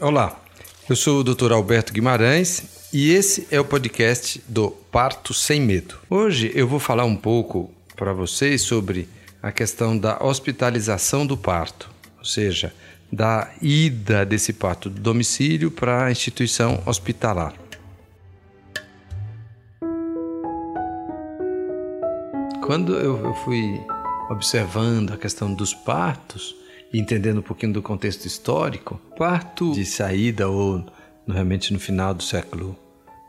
Olá, eu sou o Dr. Alberto Guimarães e esse é o podcast do Parto Sem Medo. Hoje eu vou falar um pouco para vocês sobre a questão da hospitalização do parto, ou seja, da ida desse parto do domicílio para a instituição hospitalar. Quando eu, fui observando a questão dos partos, entendendo um pouquinho do contexto histórico, parto de saída ou realmente no final do século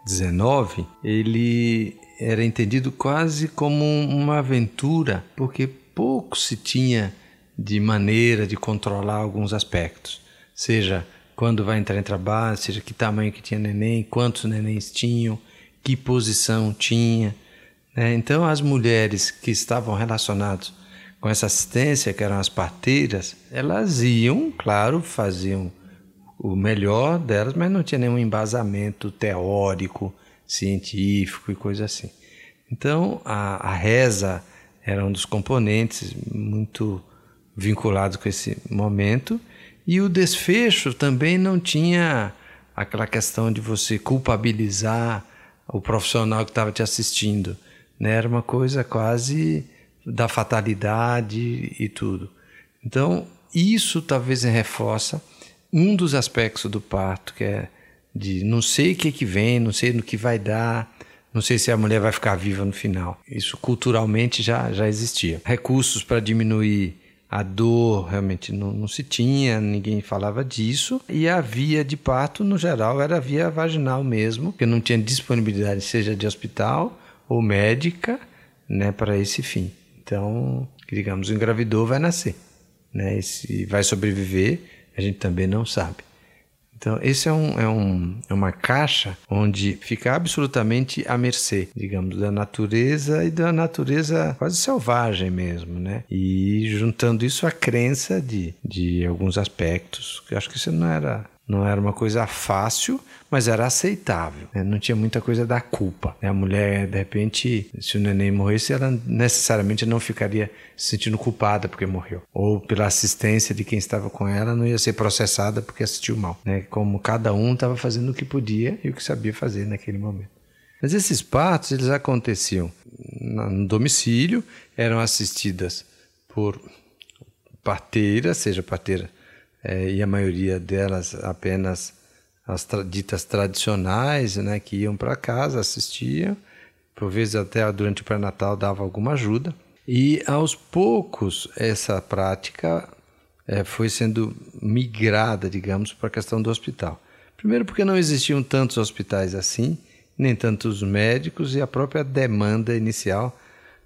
XIX, ele era entendido quase como uma aventura, porque pouco se tinha de maneira de controlar alguns aspectos, seja quando vai entrar em trabalho, seja que tamanho que tinha neném, quantos nenéns tinham, que posição tinha. Né? Então as mulheres que estavam relacionadas com essa assistência, que eram as parteiras, elas iam, claro, faziam o melhor delas, mas não tinha nenhum embasamento teórico, científico e coisa assim. Então, a, a reza era um dos componentes muito vinculados com esse momento, e o desfecho também não tinha aquela questão de você culpabilizar o profissional que estava te assistindo. Né? Era uma coisa quase da fatalidade e tudo. Então, isso talvez reforça um dos aspectos do parto, que é de não sei o que, que vem, não sei no que vai dar, não sei se a mulher vai ficar viva no final. Isso culturalmente já, já existia. Recursos para diminuir a dor realmente não, não, se tinha, ninguém falava disso. E a via de parto, no geral, era via vaginal mesmo, porque não tinha disponibilidade, seja de hospital ou médica, né, para esse fim. Então, digamos, engravidou vai nascer, né? E se vai sobreviver, a gente também não sabe. Então, esse é, um, é, um, é uma caixa onde fica absolutamente à mercê, digamos, da natureza e da natureza quase selvagem mesmo, né? E juntando isso à crença de, de alguns aspectos, que acho que isso não era não era uma coisa fácil, mas era aceitável. Né? Não tinha muita coisa da culpa. Né? A mulher, de repente, se o neném morresse, ela necessariamente não ficaria se sentindo culpada porque morreu. Ou pela assistência de quem estava com ela, não ia ser processada porque assistiu mal. Né? Como cada um estava fazendo o que podia e o que sabia fazer naquele momento. Mas esses partos, eles aconteciam no domicílio, eram assistidas por parteira, seja parteira é, e a maioria delas apenas as tra ditas tradicionais, né, que iam para casa, assistiam, por vezes até durante o pré-natal dava alguma ajuda. E aos poucos essa prática é, foi sendo migrada, digamos, para a questão do hospital. Primeiro porque não existiam tantos hospitais assim, nem tantos médicos e a própria demanda inicial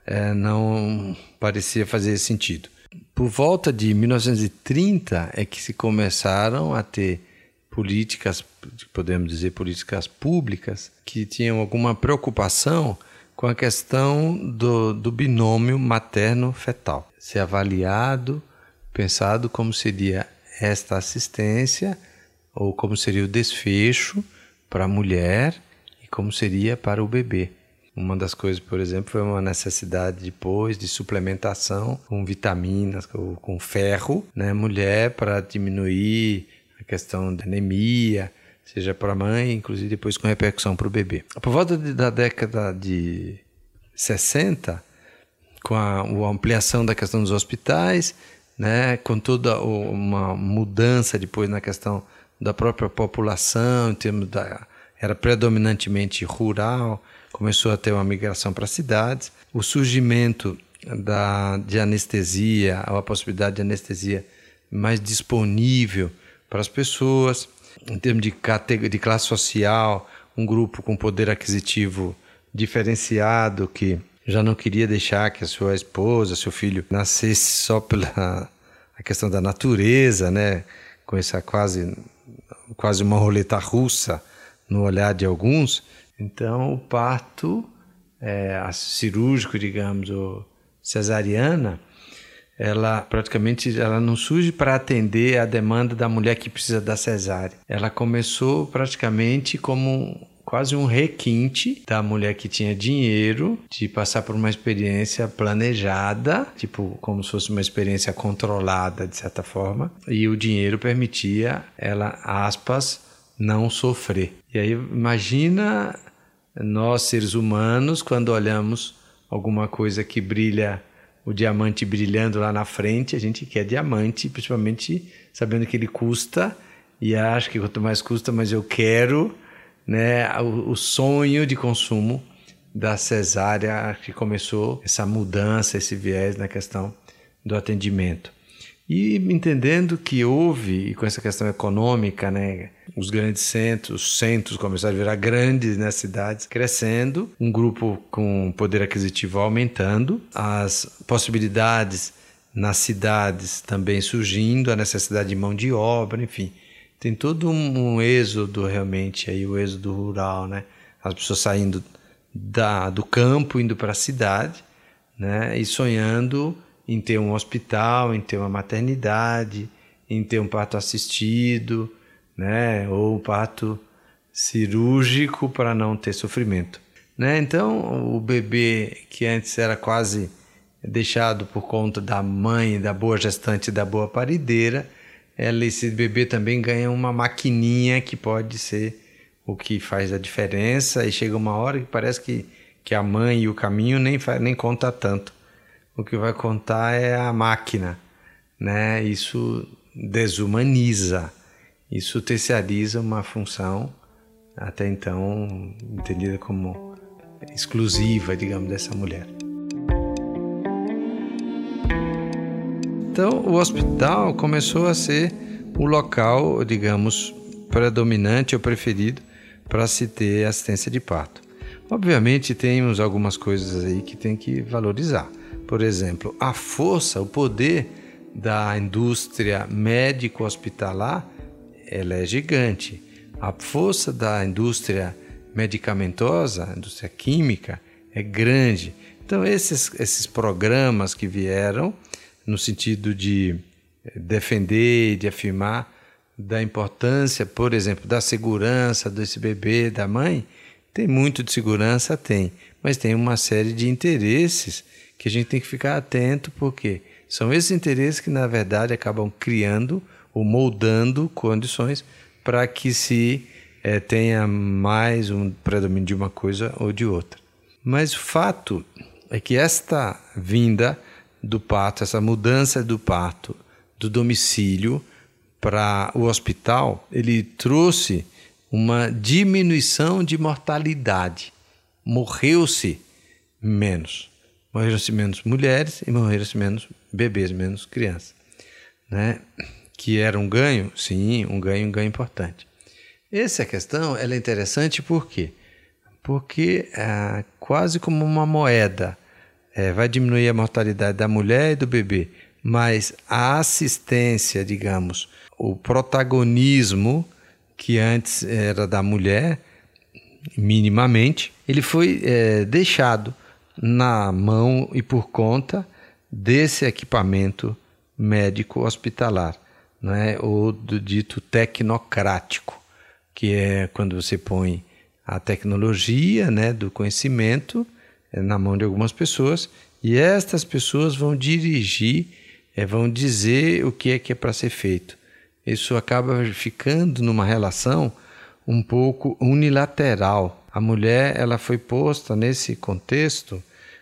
é, não parecia fazer sentido. Por volta de 1930 é que se começaram a ter políticas, podemos dizer políticas públicas, que tinham alguma preocupação com a questão do, do binômio materno-fetal. Ser avaliado, pensado como seria esta assistência ou como seria o desfecho para a mulher e como seria para o bebê. Uma das coisas, por exemplo, foi uma necessidade depois de suplementação com vitaminas, com, ferro, né? Mulher para diminuir a questão da anemia, seja para a mãe, inclusive depois com repercussão para o bebê. Por volta de, da década de 60, com a, a, ampliação da questão dos hospitais, né, com toda uma mudança depois na questão da própria população, em termos da era predominantemente rural, começou a ter uma migração para cidades, o surgimento da, de anestesia, a possibilidade de anestesia mais disponível para as pessoas, em termos de, de classe social, um grupo com poder aquisitivo diferenciado que já não queria deixar que a sua esposa, seu filho nascesse só pela a questão da natureza, né, com essa quase quase uma roleta russa no olhar de alguns. Então, o parto é, cirúrgico, digamos, ou cesariana, ela praticamente ela não surge para atender a demanda da mulher que precisa da cesárea. Ela começou praticamente como quase um requinte da mulher que tinha dinheiro de passar por uma experiência planejada, tipo como se fosse uma experiência controlada de certa forma, e o dinheiro permitia ela, aspas, não sofrer. E aí imagina nós seres humanos quando olhamos alguma coisa que brilha o diamante brilhando lá na frente, a gente quer diamante, principalmente sabendo que ele custa e acho que quanto mais custa, mais eu quero né, o, o sonho de consumo da cesárea que começou essa mudança, esse viés na questão do atendimento. E entendendo que houve, e com essa questão econômica, né, os grandes centros, os centros começaram a virar grandes nas cidades, crescendo, um grupo com poder aquisitivo aumentando, as possibilidades nas cidades também surgindo, a necessidade de mão de obra, enfim tem todo um, um êxodo realmente aí, o êxodo rural, né? As pessoas saindo da, do campo, indo para a cidade, né? E sonhando em ter um hospital, em ter uma maternidade, em ter um parto assistido, né? Ou parto cirúrgico para não ter sofrimento, né? Então, o bebê que antes era quase deixado por conta da mãe, da boa gestante, da boa parideira, ela, esse bebê também ganha uma maquininha que pode ser o que faz a diferença e chega uma hora que parece que, que a mãe e o caminho nem, nem conta tanto. O que vai contar é a máquina, né? Isso desumaniza, isso terceiriza uma função até então entendida como exclusiva, digamos, dessa mulher. Então, o hospital começou a ser o local, digamos, predominante ou preferido para se ter assistência de parto. Obviamente, temos algumas coisas aí que tem que valorizar. Por exemplo, a força, o poder da indústria médico-hospitalar, ela é gigante. A força da indústria medicamentosa, indústria química, é grande. Então, esses, esses programas que vieram no sentido de eh, defender, de afirmar da importância, por exemplo, da segurança desse bebê, da mãe, tem muito de segurança, tem, mas tem uma série de interesses que a gente tem que ficar atento, porque são esses interesses que, na verdade, acabam criando ou moldando condições para que se é, tenha mais um predomínio de uma coisa ou de outra. Mas o fato é que esta vinda do parto, essa mudança do parto do domicílio para o hospital, ele trouxe uma diminuição de mortalidade. Morreu-se menos. Morreram-se menos mulheres e morreram-se menos bebês, menos crianças. Né? Que era um ganho? Sim, um ganho, um ganho importante. Essa questão ela é interessante por quê? Porque é quase como uma moeda é, vai diminuir a mortalidade da mulher e do bebê, mas a assistência, digamos, o protagonismo que antes era da mulher, minimamente, ele foi é, deixado na mão e por conta desse equipamento médico hospitalar, né? ou do dito tecnocrático, que é quando você põe a tecnologia né, do conhecimento é, na mão de algumas pessoas e estas pessoas vão dirigir, é, vão dizer o que é que é para ser feito. Isso acaba ficando numa relação um pouco unilateral. A mulher ela foi posta nesse contexto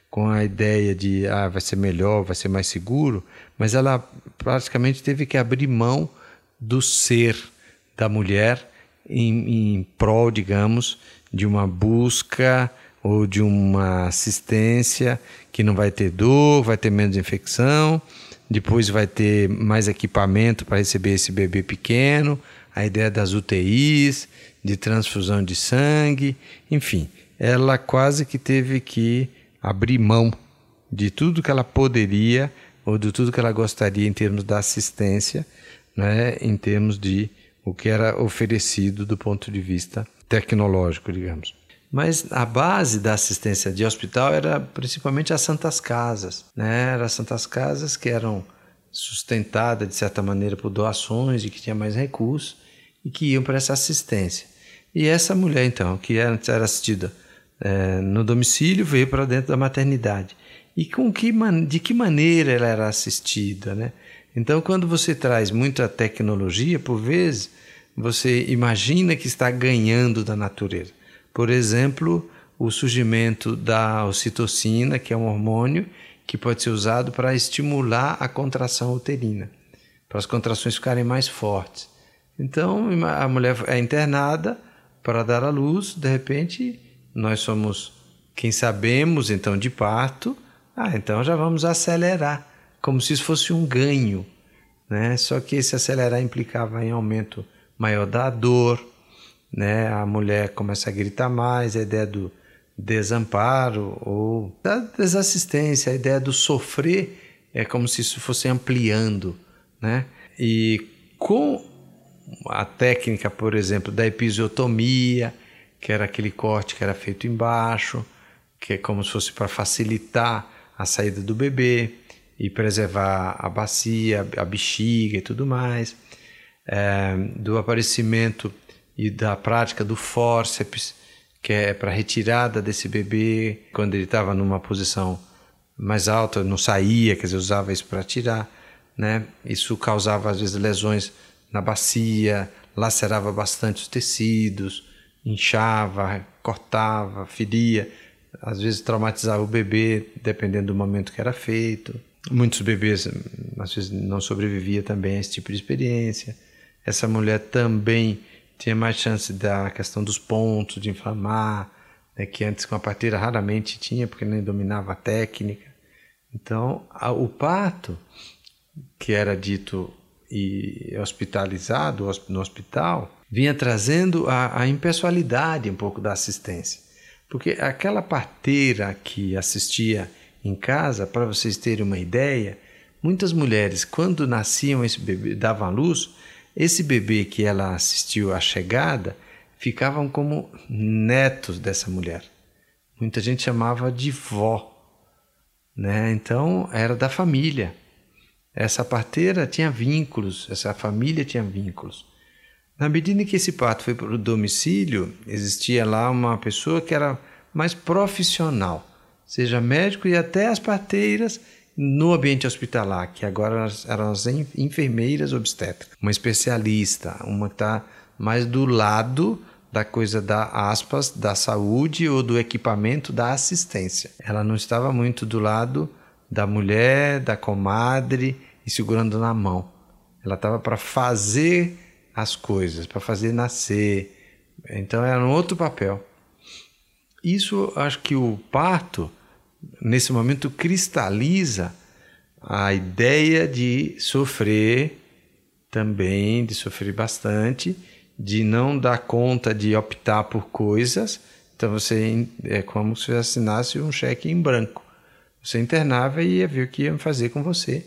com a ideia de ah, vai ser melhor, vai ser mais seguro, mas ela praticamente teve que abrir mão do ser da mulher em, em prol, digamos, de uma busca ou de uma assistência que não vai ter dor, vai ter menos infecção, depois vai ter mais equipamento para receber esse bebê pequeno, a ideia das UTIs, de transfusão de sangue, enfim, ela quase que teve que abrir mão de tudo que ela poderia ou de tudo que ela gostaria em termos da assistência, né, em termos de o que era oferecido do ponto de vista tecnológico, digamos. Mas a base da assistência de hospital era principalmente as santas casas, né? Eram as santas casas que eram sustentadas de certa maneira por doações de que tinha mais recursos e que iam para essa assistência. E essa mulher, então, que antes era assistida é, no domicílio, veio para dentro da maternidade. E com que, de que maneira ela era assistida, né? Então, quando você traz muita tecnologia, por vezes, você imagina que está ganhando da natureza. Por exemplo, o surgimento da ocitocina, que é um hormônio que pode ser usado para estimular a contração uterina, para as contrações ficarem mais fortes. Então, a mulher é internada para dar à luz, de repente, nós somos quem sabemos então de parto, ah, então já vamos acelerar, como se isso fosse um ganho, né? Só que esse acelerar implicava em aumento maior da dor, né? A mulher começa a gritar mais, a ideia do desamparo ou da desassistência, a ideia do sofrer é como se isso fosse ampliando, né? E com a técnica, por exemplo, da episiotomia, que era aquele corte que era feito embaixo, que é como se fosse para facilitar a saída do bebê e preservar a bacia, a bexiga e tudo mais, é, do aparecimento e da prática do fórceps, que é para retirada desse bebê quando ele estava numa posição mais alta, não saía, quer dizer, usava isso para tirar, né? Isso causava às vezes lesões na bacia, lacerava bastante os tecidos, inchava, cortava, feria, às vezes traumatizava o bebê, dependendo do momento que era feito. Muitos bebês às vezes não sobreviviam também a esse tipo de experiência. Essa mulher também tinha mais chance da questão dos pontos, de inflamar, né, que antes com a parteira raramente tinha, porque nem dominava a técnica. Então, a, o parto, que era dito e hospitalizado no hospital, vinha trazendo a, a impessoalidade um pouco da assistência. Porque aquela parteira que assistia em casa, para vocês terem uma ideia, muitas mulheres, quando nasciam esse bebê, davam à luz, esse bebê que ela assistiu à chegada, ficavam como netos dessa mulher. Muita gente chamava de vó, né? Então era da família. Essa parteira tinha vínculos, essa família tinha vínculos. Na medida em que esse parto foi para o domicílio, existia lá uma pessoa que era mais profissional, seja médico e até as parteiras no ambiente hospitalar, que agora eram as enfermeiras obstétricas, uma especialista, uma que está mais do lado da coisa da aspas da saúde ou do equipamento da assistência. Ela não estava muito do lado da mulher, da comadre e segurando na mão. Ela estava para fazer as coisas, para fazer nascer. Então era um outro papel. Isso acho que o parto, nesse momento, cristaliza a ideia de sofrer também, de sofrer bastante, de não dar conta de optar por coisas. Então você é como se assinasse um cheque em branco. Você internava e ia ver o que ia fazer com você.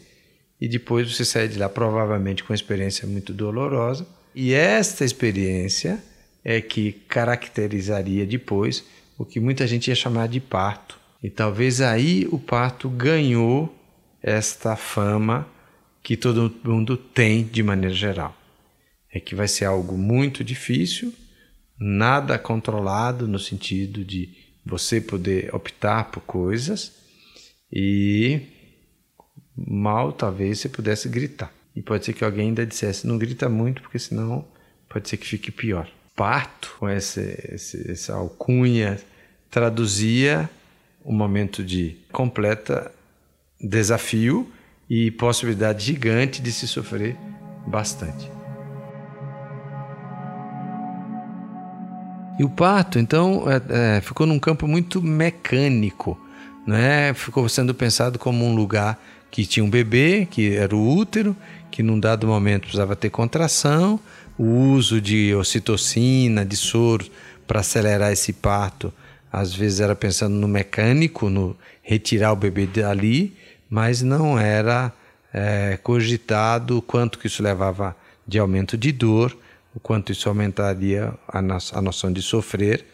E depois você sai de lá, provavelmente com uma experiência muito dolorosa. E esta experiência é que caracterizaria depois o que muita gente ia chamar de parto. E talvez aí o parto ganhou esta fama que todo mundo tem de maneira geral. É que vai ser algo muito difícil, nada controlado no sentido de você poder optar por coisas e mal talvez você pudesse gritar. E pode ser que alguém ainda dissesse: não grita muito, porque senão pode ser que fique pior. Parto, com essa, essa alcunha, traduzia um momento de completa desafio e possibilidade gigante de se sofrer bastante. E o parto, então, é, é, ficou num campo muito mecânico né? Ficou sendo pensado como um lugar que tinha um bebê, que era o útero, que num dado momento precisava ter contração, o uso de ocitocina, de soro para acelerar esse parto, às vezes era pensando no mecânico, no retirar o bebê dali, mas não era é, cogitado o quanto que isso levava de aumento de dor, o quanto isso aumentaria a, no a noção de sofrer,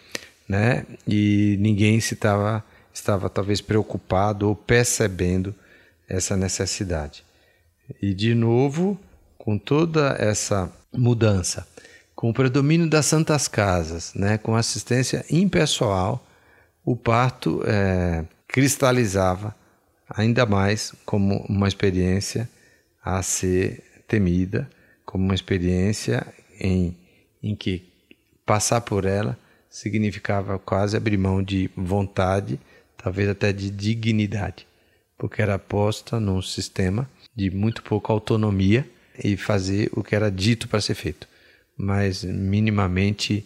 né? E ninguém se estava estava talvez preocupado ou percebendo essa necessidade. E de novo, com toda essa mudança, Com o predomínio das santas casas, né, com assistência impessoal, o parto é, cristalizava ainda mais como uma experiência a ser temida, como uma experiência em, em que passar por ela significava quase abrir mão de vontade, talvez até de dignidade, porque era posta num sistema de muito pouca autonomia e fazer o que era dito para ser feito, mas minimamente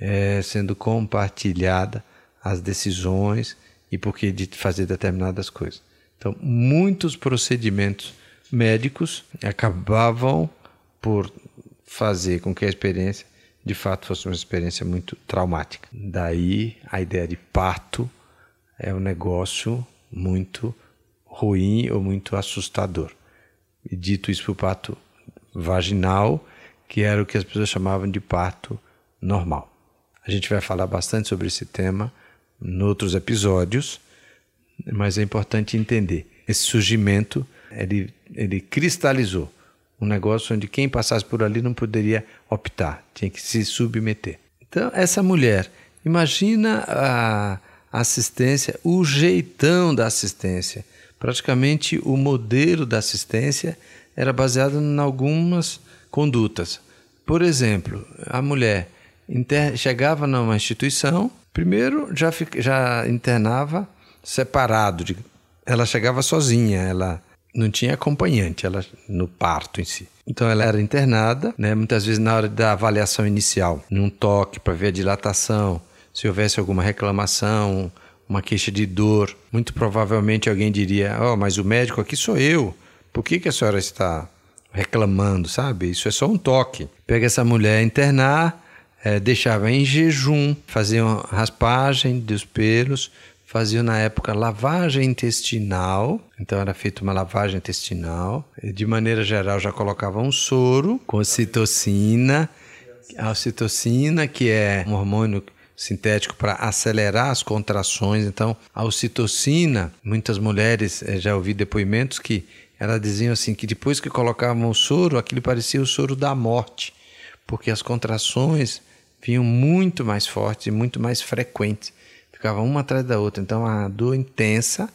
é, sendo compartilhada as decisões e porque de fazer determinadas coisas. Então, muitos procedimentos médicos acabavam por fazer com que a experiência de fato fosse uma experiência muito traumática. Daí a ideia de parto é um negócio muito ruim ou muito assustador. E dito isso para o parto vaginal, que era o que as pessoas chamavam de parto normal. A gente vai falar bastante sobre esse tema em outros episódios, mas é importante entender. Esse surgimento, ele, ele cristalizou um negócio onde quem passasse por ali não poderia optar, tinha que se submeter. Então, essa mulher, imagina a assistência, o jeitão da assistência. Praticamente o modelo da assistência era baseado em algumas condutas. Por exemplo, a mulher chegava numa instituição, primeiro já, já internava separado, ela chegava sozinha, ela não tinha acompanhante ela no parto em si. Então ela era internada, né, muitas vezes na hora da avaliação inicial, num toque para ver a dilatação, se houvesse alguma reclamação, uma queixa de dor, muito provavelmente alguém diria: "Oh, mas o médico aqui sou eu. Por que que a senhora está reclamando, sabe? Isso é só um toque". Pega essa mulher internar, é, deixava em jejum, fazia raspagem dos pelos, faziam na época lavagem intestinal, então era feita uma lavagem intestinal. De maneira geral, já colocavam um soro com ocitocina, a ocitocina, que é um hormônio sintético para acelerar as contrações. Então, a ocitocina, muitas mulheres eh, já ouvi depoimentos que elas diziam assim que depois que colocavam o soro, aquilo parecia o soro da morte, porque as contrações vinham muito mais fortes e muito mais frequentes ficava uma atrás da outra. Então a dor intensa,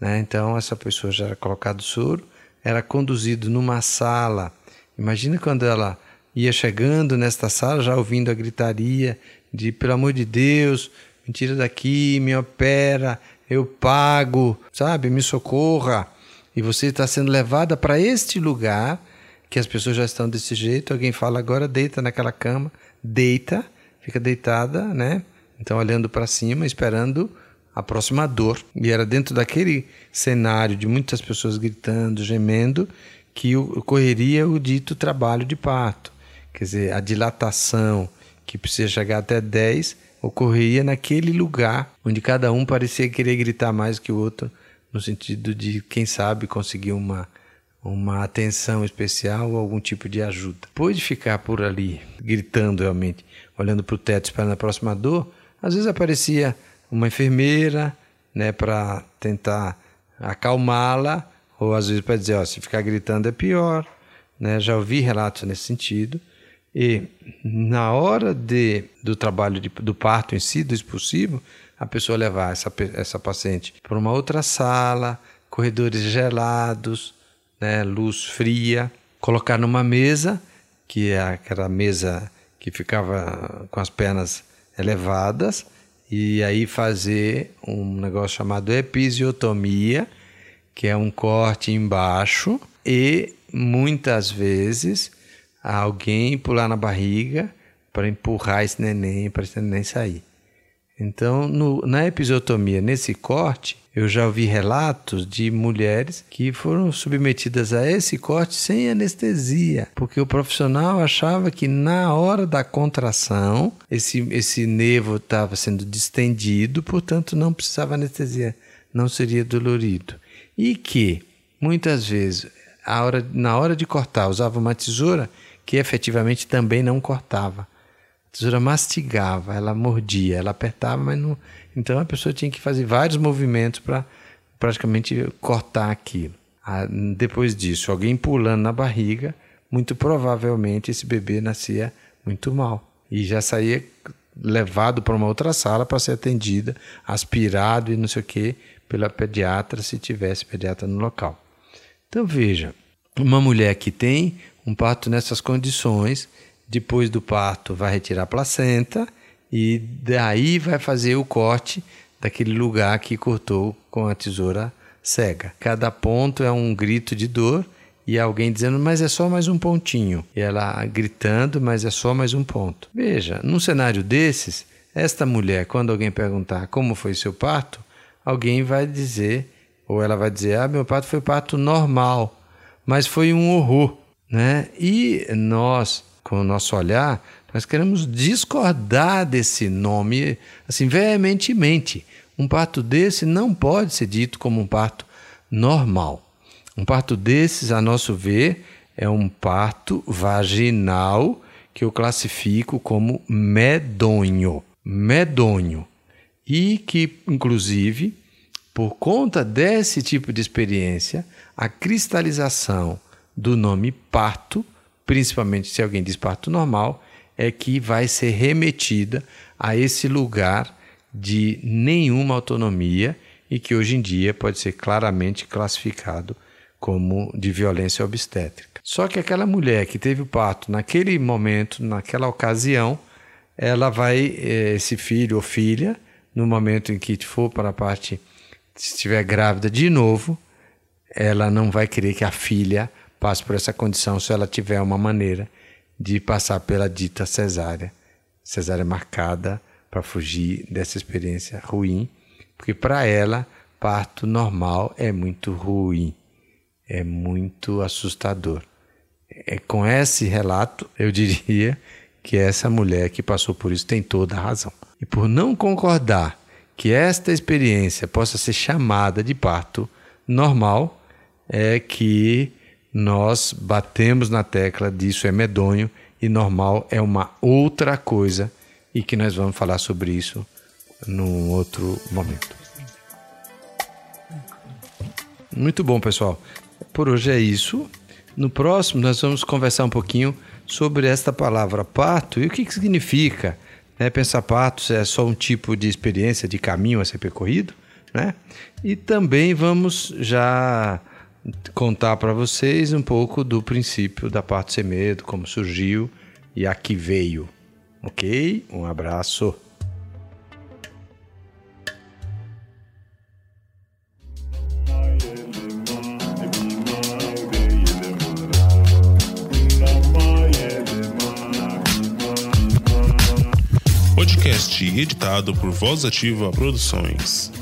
né? Então essa pessoa já era colocado soro, era conduzido numa sala. Imagina quando ela ia chegando nesta sala, já ouvindo a gritaria de pelo amor de Deus, me tira daqui, me opera, eu pago, sabe, me socorra. E você está sendo levada para este lugar que as pessoas já estão desse jeito. Alguém fala agora, deita naquela cama, deita, fica deitada, né? Então, olhando para cima, esperando a próxima dor. E era dentro daquele cenário de muitas pessoas gritando, gemendo, que ocorreria o dito trabalho de parto. Quer dizer, a dilatação, que precisa chegar até 10, ocorreria naquele lugar onde cada um parecia querer gritar mais que o outro, no sentido de, quem sabe, conseguir uma, uma atenção especial ou algum tipo de ajuda. Depois de ficar por ali, gritando realmente, olhando para o teto esperando a próxima dor, às vezes aparecia uma enfermeira, né, para tentar acalmá-la, ou às vezes para dizer, ó, se ficar gritando é pior, né? Já ouvi relatos nesse sentido. E na hora de, do trabalho de, do parto em si, do expulsivo, a pessoa levar essa, essa paciente para uma outra sala, corredores gelados, né, luz fria, colocar numa mesa, que é aquela mesa que ficava com as pernas elevadas e aí fazer um negócio chamado episiotomia, que é um corte embaixo e muitas vezes alguém pular na barriga para empurrar esse neném para esse neném sair. Então, no, na episiotomia, nesse corte, eu já ouvi relatos de mulheres que foram submetidas a esse corte sem anestesia, porque o profissional achava que na hora da contração esse, esse nervo estava sendo distendido, portanto não precisava anestesia, não seria dolorido. E que muitas vezes, hora, na hora de cortar, usava uma tesoura que efetivamente também não cortava tesoura mastigava, ela mordia, ela apertava, mas não. Então a pessoa tinha que fazer vários movimentos para praticamente cortar aquilo. Ah, depois disso, alguém pulando na barriga, muito provavelmente esse bebê nascia muito mal. E já saía levado para uma outra sala para ser atendida, aspirado e não sei o que, pela pediatra, se tivesse pediatra no local. Então veja, uma mulher que tem um parto nessas condições, depois do parto vai retirar a placenta e daí vai fazer o corte daquele lugar que cortou com a tesoura cega. Cada ponto é um grito de dor e alguém dizendo, mas é só mais um pontinho. E ela gritando, mas é só mais um ponto. Veja, num cenário desses, esta mulher, quando alguém perguntar como foi seu parto, alguém vai dizer, ou ela vai dizer, ah, meu parto foi parto normal, mas foi um horror. Né? E nós, com o nosso olhar, nós queremos discordar desse nome assim veementemente. Um parto desse não pode ser dito como um parto normal. Um parto desses, a nosso ver, é um parto vaginal que eu classifico como medonho. Medonho. E que, inclusive, por conta desse tipo de experiência, a cristalização do nome parto, principalmente se alguém diz parto normal, é que vai ser remetida a esse lugar de nenhuma autonomia e que hoje em dia pode ser claramente classificado como de violência obstétrica. Só que aquela mulher que teve o parto naquele momento, naquela ocasião, ela vai, eh, esse filho ou filha, no momento em que for para a parte, se estiver grávida de novo, ela não vai querer que a filha passe por essa condição se ela tiver uma maneira de passar pela dita cesárea, cesárea marcada para fugir dessa experiência ruim, porque para ela parto normal é muito ruim é muito assustador. É com esse relato, eu diria que essa mulher que passou por isso tem toda a razão. E por não concordar que esta experiência possa ser chamada de parto normal, é que nós batemos na tecla disso é medonho e normal é uma outra coisa e que nós vamos falar sobre isso num outro momento. Muito bom, pessoal. Por hoje é isso. No próximo, nós vamos conversar um pouquinho sobre esta palavra parto e o que, que significa. Né? Pensar parto é só um tipo de experiência, de caminho a ser percorrido. Né? E também vamos já contar para vocês um pouco do princípio da parto sem medo, como surgiu e a que veio. Ok? Um abraço. podcast editado por Voz Ativa Produções.